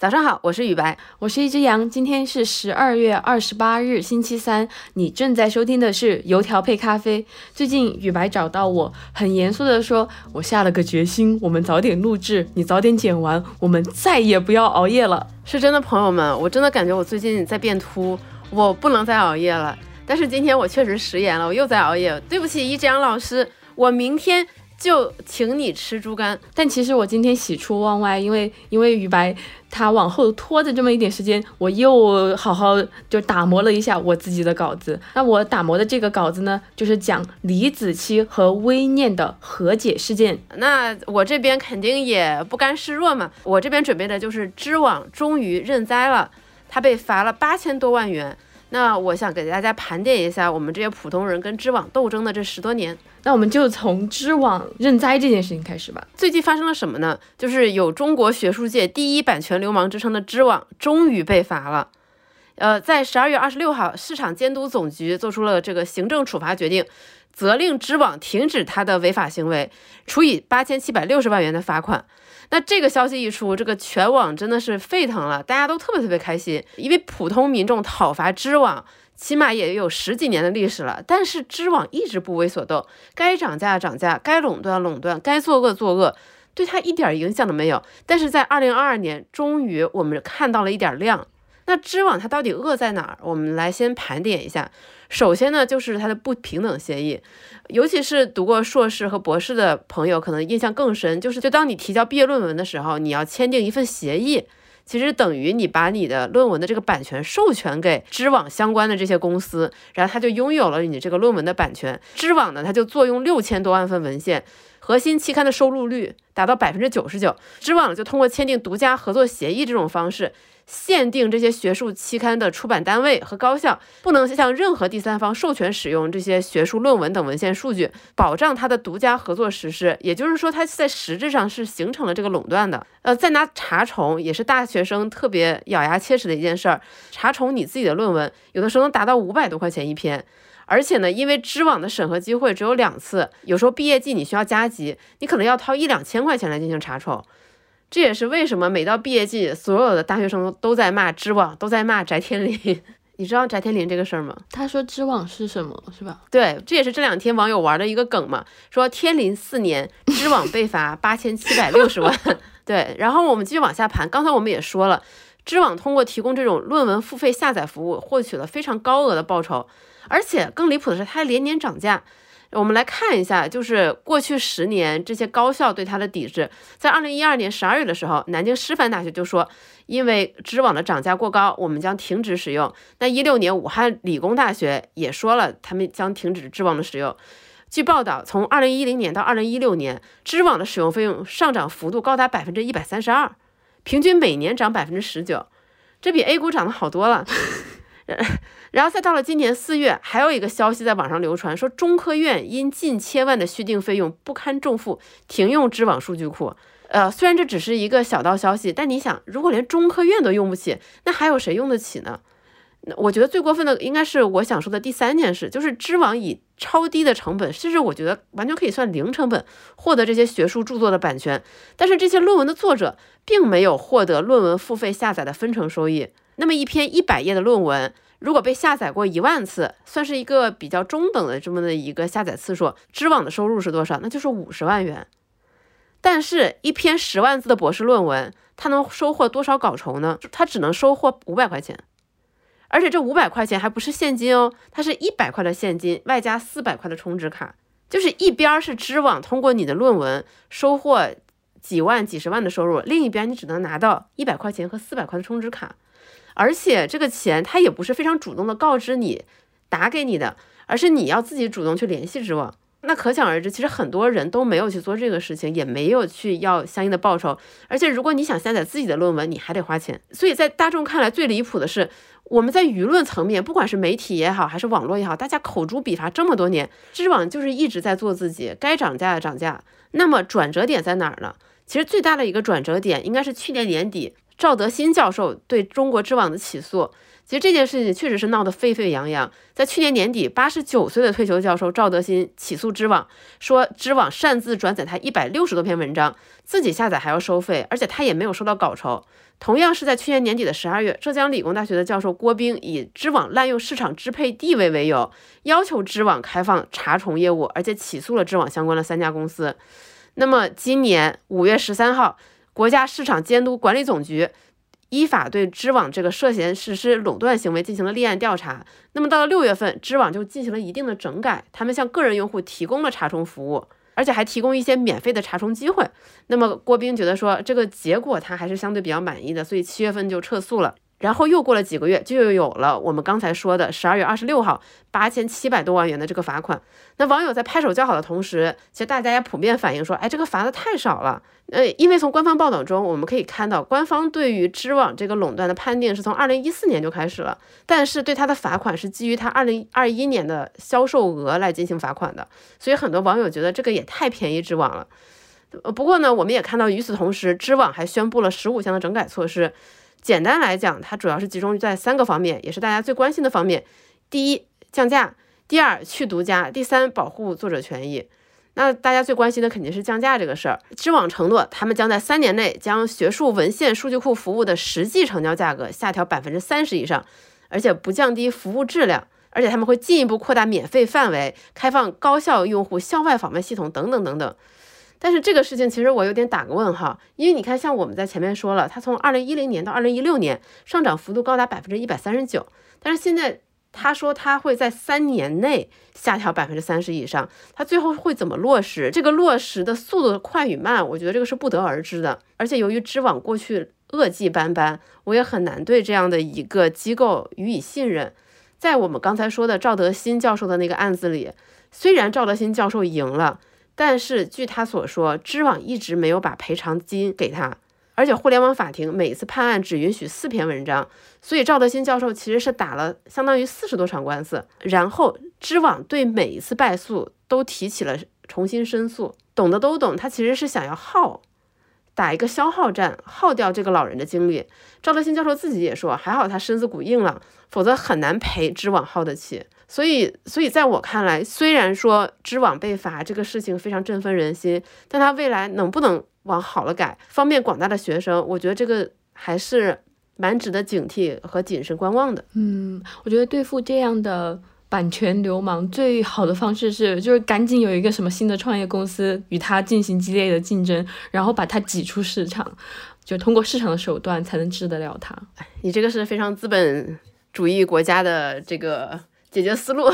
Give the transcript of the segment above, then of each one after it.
早上好，我是雨白，我是一只羊。今天是十二月二十八日，星期三。你正在收听的是油条配咖啡。最近雨白找到我，很严肃的说：“我下了个决心，我们早点录制，你早点剪完，我们再也不要熬夜了。”是真的，朋友们，我真的感觉我最近在变秃，我不能再熬夜了。但是今天我确实食言了，我又在熬夜。对不起，一只羊老师，我明天。就请你吃猪肝，但其实我今天喜出望外，因为因为于白他往后拖着这么一点时间，我又好好就打磨了一下我自己的稿子。那我打磨的这个稿子呢，就是讲李子柒和微念的和解事件。那我这边肯定也不甘示弱嘛，我这边准备的就是知网终于认栽了，他被罚了八千多万元。那我想给大家盘点一下我们这些普通人跟知网斗争的这十多年。那我们就从知网认栽这件事情开始吧。最近发生了什么呢？就是有中国学术界第一版权流氓之称的知网终于被罚了。呃，在十二月二十六号，市场监督总局做出了这个行政处罚决定，责令知网停止他的违法行为，处以八千七百六十万元的罚款。那这个消息一出，这个全网真的是沸腾了，大家都特别特别开心，因为普通民众讨伐知网，起码也有十几年的历史了，但是知网一直不为所动，该涨价涨价，该垄断垄断，该作恶作恶，对他一点影响都没有。但是在二零二二年，终于我们看到了一点亮。那知网它到底恶在哪儿？我们来先盘点一下。首先呢，就是它的不平等协议，尤其是读过硕士和博士的朋友，可能印象更深。就是就当你提交毕业论文的时候，你要签订一份协议，其实等于你把你的论文的这个版权授权给知网相关的这些公司，然后他就拥有了你这个论文的版权。知网呢，它就坐拥六千多万份文献，核心期刊的收录率达到百分之九十九。知网就通过签订独家合作协议这种方式。限定这些学术期刊的出版单位和高校不能向任何第三方授权使用这些学术论文等文献数据，保障它的独家合作实施。也就是说，它在实质上是形成了这个垄断的。呃，再拿查重也是大学生特别咬牙切齿的一件事儿。查重你自己的论文，有的时候能达到五百多块钱一篇，而且呢，因为知网的审核机会只有两次，有时候毕业季你需要加急，你可能要掏一两千块钱来进行查重。这也是为什么每到毕业季，所有的大学生都在骂知网，都在骂翟天临。你知道翟天临这个事儿吗？他说知网是什么，是吧？对，这也是这两天网友玩的一个梗嘛，说天临四年，知网被罚八千七百六十万。对，然后我们继续往下盘。刚才我们也说了，知网通过提供这种论文付费下载服务，获取了非常高额的报酬，而且更离谱的是，它还连年涨价。我们来看一下，就是过去十年这些高校对它的抵制。在二零一二年十二月的时候，南京师范大学就说，因为知网的涨价过高，我们将停止使用。那一六年，武汉理工大学也说了，他们将停止知网的使用。据报道，从二零一零年到二零一六年，知网的使用费用上涨幅度高达百分之一百三十二，平均每年涨百分之十九，这比 A 股涨的好多了。然后再到了今年四月，还有一个消息在网上流传，说中科院因近千万的续订费用不堪重负，停用知网数据库。呃，虽然这只是一个小道消息，但你想，如果连中科院都用不起，那还有谁用得起呢？那我觉得最过分的应该是我想说的第三件事，就是知网以超低的成本，甚至我觉得完全可以算零成本获得这些学术著作的版权，但是这些论文的作者并没有获得论文付费下载的分成收益。那么一篇一百页的论文，如果被下载过一万次，算是一个比较中等的这么的一个下载次数，知网的收入是多少？那就是五十万元。但是，一篇十万字的博士论文，它能收获多少稿酬呢？它只能收获五百块钱，而且这五百块钱还不是现金哦，它是一百块的现金，外加四百块的充值卡，就是一边是知网通过你的论文收获几万、几十万的收入，另一边你只能拿到一百块钱和四百块的充值卡。而且这个钱他也不是非常主动的告知你打给你的，而是你要自己主动去联系知网。那可想而知，其实很多人都没有去做这个事情，也没有去要相应的报酬。而且如果你想下载自己的论文，你还得花钱。所以在大众看来最离谱的是，我们在舆论层面，不管是媒体也好，还是网络也好，大家口诛笔伐这么多年，知网就是一直在做自己，该涨价的涨价。那么转折点在哪儿呢？其实最大的一个转折点应该是去年年底。赵德新教授对中国知网的起诉。其实这件事情确实是闹得沸沸扬扬。在去年年底，八十九岁的退休教授赵德新起诉知网，说知网擅自转载他一百六十多篇文章，自己下载还要收费，而且他也没有收到稿酬。同样是在去年年底的十二月，浙江理工大学的教授郭冰以知网滥用市场支配地位为由，要求知网开放查重业务，而且起诉了知网相关的三家公司。那么今年五月十三号，国家市场监督管理总局。依法对知网这个涉嫌实施垄断行为进行了立案调查。那么到了六月份，知网就进行了一定的整改，他们向个人用户提供了查重服务，而且还提供一些免费的查重机会。那么郭斌觉得说这个结果他还是相对比较满意的，所以七月份就撤诉了。然后又过了几个月，就又有了我们刚才说的十二月二十六号八千七百多万元的这个罚款。那网友在拍手叫好的同时，其实大家也普遍反映说，哎，这个罚的太少了。呃，因为从官方报道中我们可以看到，官方对于知网这个垄断的判定是从二零一四年就开始了，但是对它的罚款是基于它二零二一年的销售额来进行罚款的。所以很多网友觉得这个也太便宜知网了。呃，不过呢，我们也看到，与此同时，知网还宣布了十五项的整改措施。简单来讲，它主要是集中在三个方面，也是大家最关心的方面。第一，降价；第二，去独家；第三，保护作者权益。那大家最关心的肯定是降价这个事儿。知网承诺，他们将在三年内将学术文献数据库服务的实际成交价格下调百分之三十以上，而且不降低服务质量，而且他们会进一步扩大免费范围，开放高校用户校外访问系统等等等等。但是这个事情其实我有点打个问号，因为你看，像我们在前面说了，它从二零一零年到二零一六年上涨幅度高达百分之一百三十九，但是现在他说他会在三年内下调百分之三十以上，他最后会怎么落实？这个落实的速度快与慢，我觉得这个是不得而知的。而且由于知网过去恶迹斑斑，我也很难对这样的一个机构予以信任。在我们刚才说的赵德新教授的那个案子里，虽然赵德新教授赢了。但是据他所说，知网一直没有把赔偿金给他，而且互联网法庭每次判案只允许四篇文章，所以赵德新教授其实是打了相当于四十多场官司，然后知网对每一次败诉都提起了重新申诉。懂的都懂，他其实是想要耗，打一个消耗战，耗掉这个老人的精力。赵德新教授自己也说，还好他身子骨硬朗，否则很难陪知网耗得起。所以，所以在我看来，虽然说知网被罚这个事情非常振奋人心，但它未来能不能往好了改，方便广大的学生，我觉得这个还是蛮值得警惕和谨慎观望的。嗯，我觉得对付这样的版权流氓，最好的方式是，就是赶紧有一个什么新的创业公司与他进行激烈的竞争，然后把它挤出市场，就通过市场的手段才能治得了他。你这个是非常资本主义国家的这个。解决思路。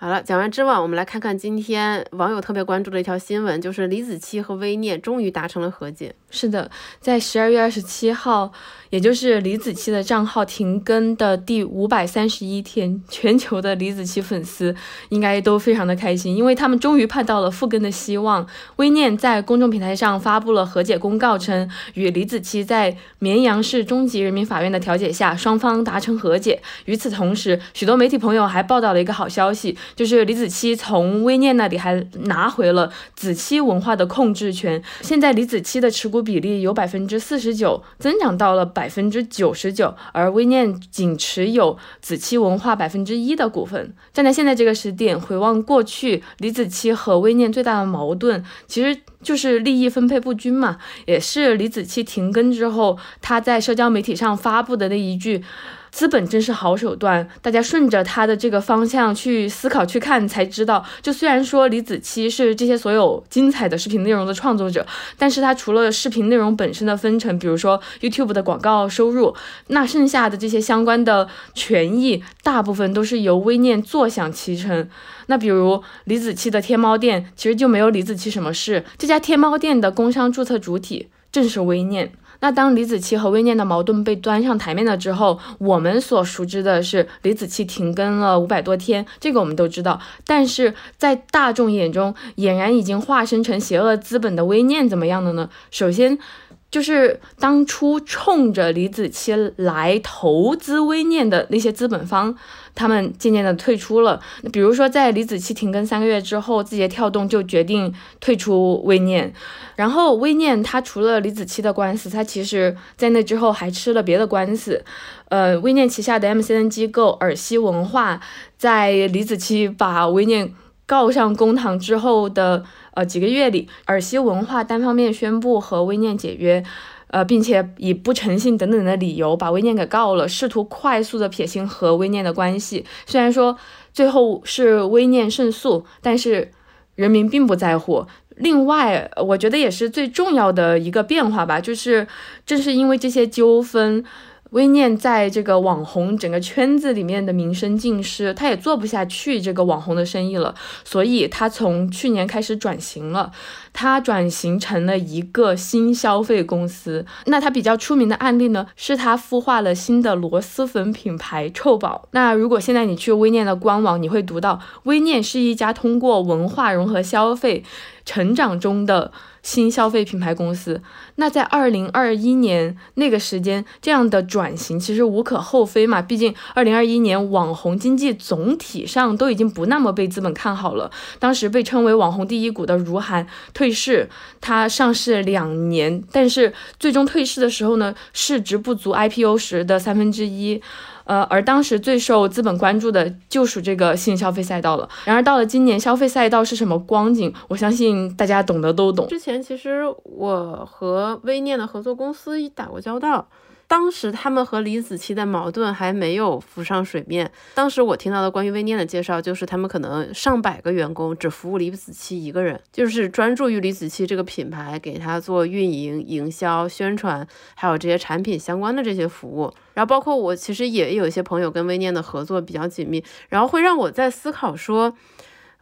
好了，讲完知网，我们来看看今天网友特别关注的一条新闻，就是李子柒和微念终于达成了和解。是的，在十二月二十七号。也就是李子柒的账号停更的第五百三十一天，全球的李子柒粉丝应该都非常的开心，因为他们终于盼到了复更的希望。微念在公众平台上发布了和解公告，称与李子柒在绵阳市中级人民法院的调解下，双方达成和解。与此同时，许多媒体朋友还报道了一个好消息，就是李子柒从微念那里还拿回了子柒文化的控制权。现在李子柒的持股比例由百分之四十九增长到了。百分之九十九，而微念仅持有子柒文化百分之一的股份。站在现在这个时点，回望过去，李子柒和微念最大的矛盾，其实就是利益分配不均嘛，也是李子柒停更之后，他在社交媒体上发布的那一句。资本真是好手段，大家顺着他的这个方向去思考去看，才知道，就虽然说李子柒是这些所有精彩的视频内容的创作者，但是他除了视频内容本身的分成，比如说 YouTube 的广告收入，那剩下的这些相关的权益，大部分都是由微念坐享其成。那比如李子柒的天猫店，其实就没有李子柒什么事，这家天猫店的工商注册主体正是微念。那当李子柒和微念的矛盾被端上台面了之后，我们所熟知的是李子柒停更了五百多天，这个我们都知道。但是在大众眼中，俨然已经化身成邪恶资本的微念怎么样的呢？首先，就是当初冲着李子柒来投资微念的那些资本方，他们渐渐的退出了。比如说，在李子柒停更三个月之后，字节跳动就决定退出微念。然后，微念它除了李子柒的官司，它其实在那之后还吃了别的官司。呃，微念旗下的 MCN 机构尔西文化，在李子柒把微念告上公堂之后的。呃，几个月里，尔西文化单方面宣布和微念解约，呃，并且以不诚信等等的理由把微念给告了，试图快速的撇清和微念的关系。虽然说最后是微念胜诉，但是人民并不在乎。另外，我觉得也是最重要的一个变化吧，就是正是因为这些纠纷。微念在这个网红整个圈子里面的名声尽失，他也做不下去这个网红的生意了，所以他从去年开始转型了，它转型成了一个新消费公司。那它比较出名的案例呢，是它孵化了新的螺蛳粉品牌臭宝。那如果现在你去微念的官网，你会读到微念是一家通过文化融合消费成长中的。新消费品牌公司，那在二零二一年那个时间，这样的转型其实无可厚非嘛。毕竟二零二一年网红经济总体上都已经不那么被资本看好了。当时被称为网红第一股的如涵退退市，它上市两年，但是最终退市的时候呢，市值不足 IPO 时的三分之一。呃，而当时最受资本关注的就属这个新消费赛道了。然而到了今年，消费赛道是什么光景？我相信大家懂得都懂。之前其实我和微念的合作公司打过交道。当时他们和李子柒的矛盾还没有浮上水面。当时我听到的关于微念的介绍，就是他们可能上百个员工只服务李子柒一个人，就是专注于李子柒这个品牌，给他做运营、营销、宣传，还有这些产品相关的这些服务。然后包括我其实也有一些朋友跟微念的合作比较紧密，然后会让我在思考说。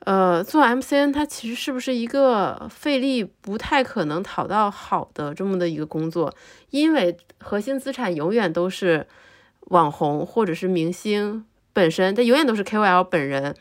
呃，做 MCN 它其实是不是一个费力不太可能讨到好的这么的一个工作？因为核心资产永远都是网红或者是明星本身，它永远都是 KOL 本人。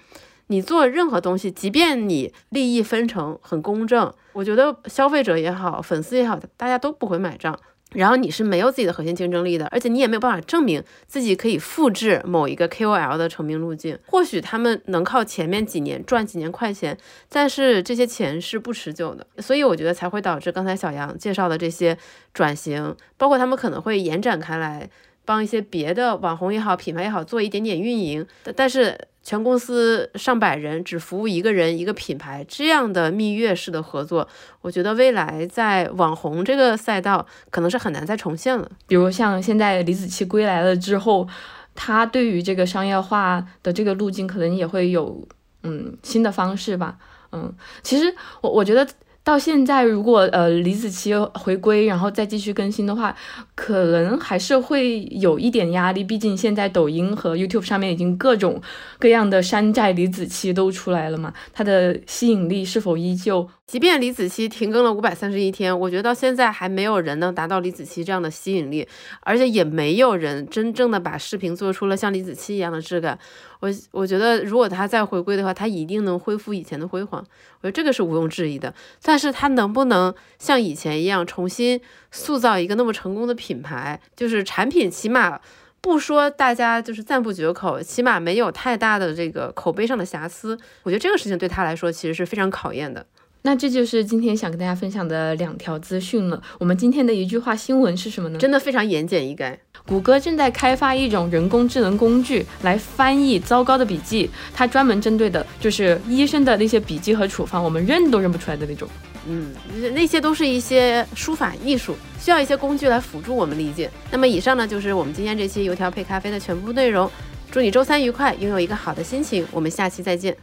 你做任何东西，即便你利益分成很公正，我觉得消费者也好，粉丝也好，大家都不会买账。然后你是没有自己的核心竞争力的，而且你也没有办法证明自己可以复制某一个 KOL 的成名路径。或许他们能靠前面几年赚几年快钱，但是这些钱是不持久的。所以我觉得才会导致刚才小杨介绍的这些转型，包括他们可能会延展开来，帮一些别的网红也好、品牌也好做一点点运营，但是。全公司上百人只服务一个人一个品牌，这样的蜜月式的合作，我觉得未来在网红这个赛道可能是很难再重现了。比如像现在李子柒归来了之后，他对于这个商业化的这个路径可能也会有嗯新的方式吧。嗯，其实我我觉得。到现在，如果呃李子柒回归，然后再继续更新的话，可能还是会有一点压力。毕竟现在抖音和 YouTube 上面已经各种各样的山寨李子柒都出来了嘛，它的吸引力是否依旧？即便李子柒停更了五百三十一天，我觉得到现在还没有人能达到李子柒这样的吸引力，而且也没有人真正的把视频做出了像李子柒一样的质感。我我觉得如果他再回归的话，他一定能恢复以前的辉煌，我觉得这个是毋庸置疑的。但是他能不能像以前一样重新塑造一个那么成功的品牌，就是产品起码不说大家就是赞不绝口，起码没有太大的这个口碑上的瑕疵，我觉得这个事情对他来说其实是非常考验的。那这就是今天想跟大家分享的两条资讯了。我们今天的一句话新闻是什么呢？真的非常言简意赅。谷歌正在开发一种人工智能工具来翻译糟糕的笔记，它专门针对的就是医生的那些笔记和处方，我们认都认不出来的那种。嗯，那些都是一些书法艺术，需要一些工具来辅助我们理解。那么以上呢，就是我们今天这期油条配咖啡的全部内容。祝你周三愉快，拥有一个好的心情。我们下期再见。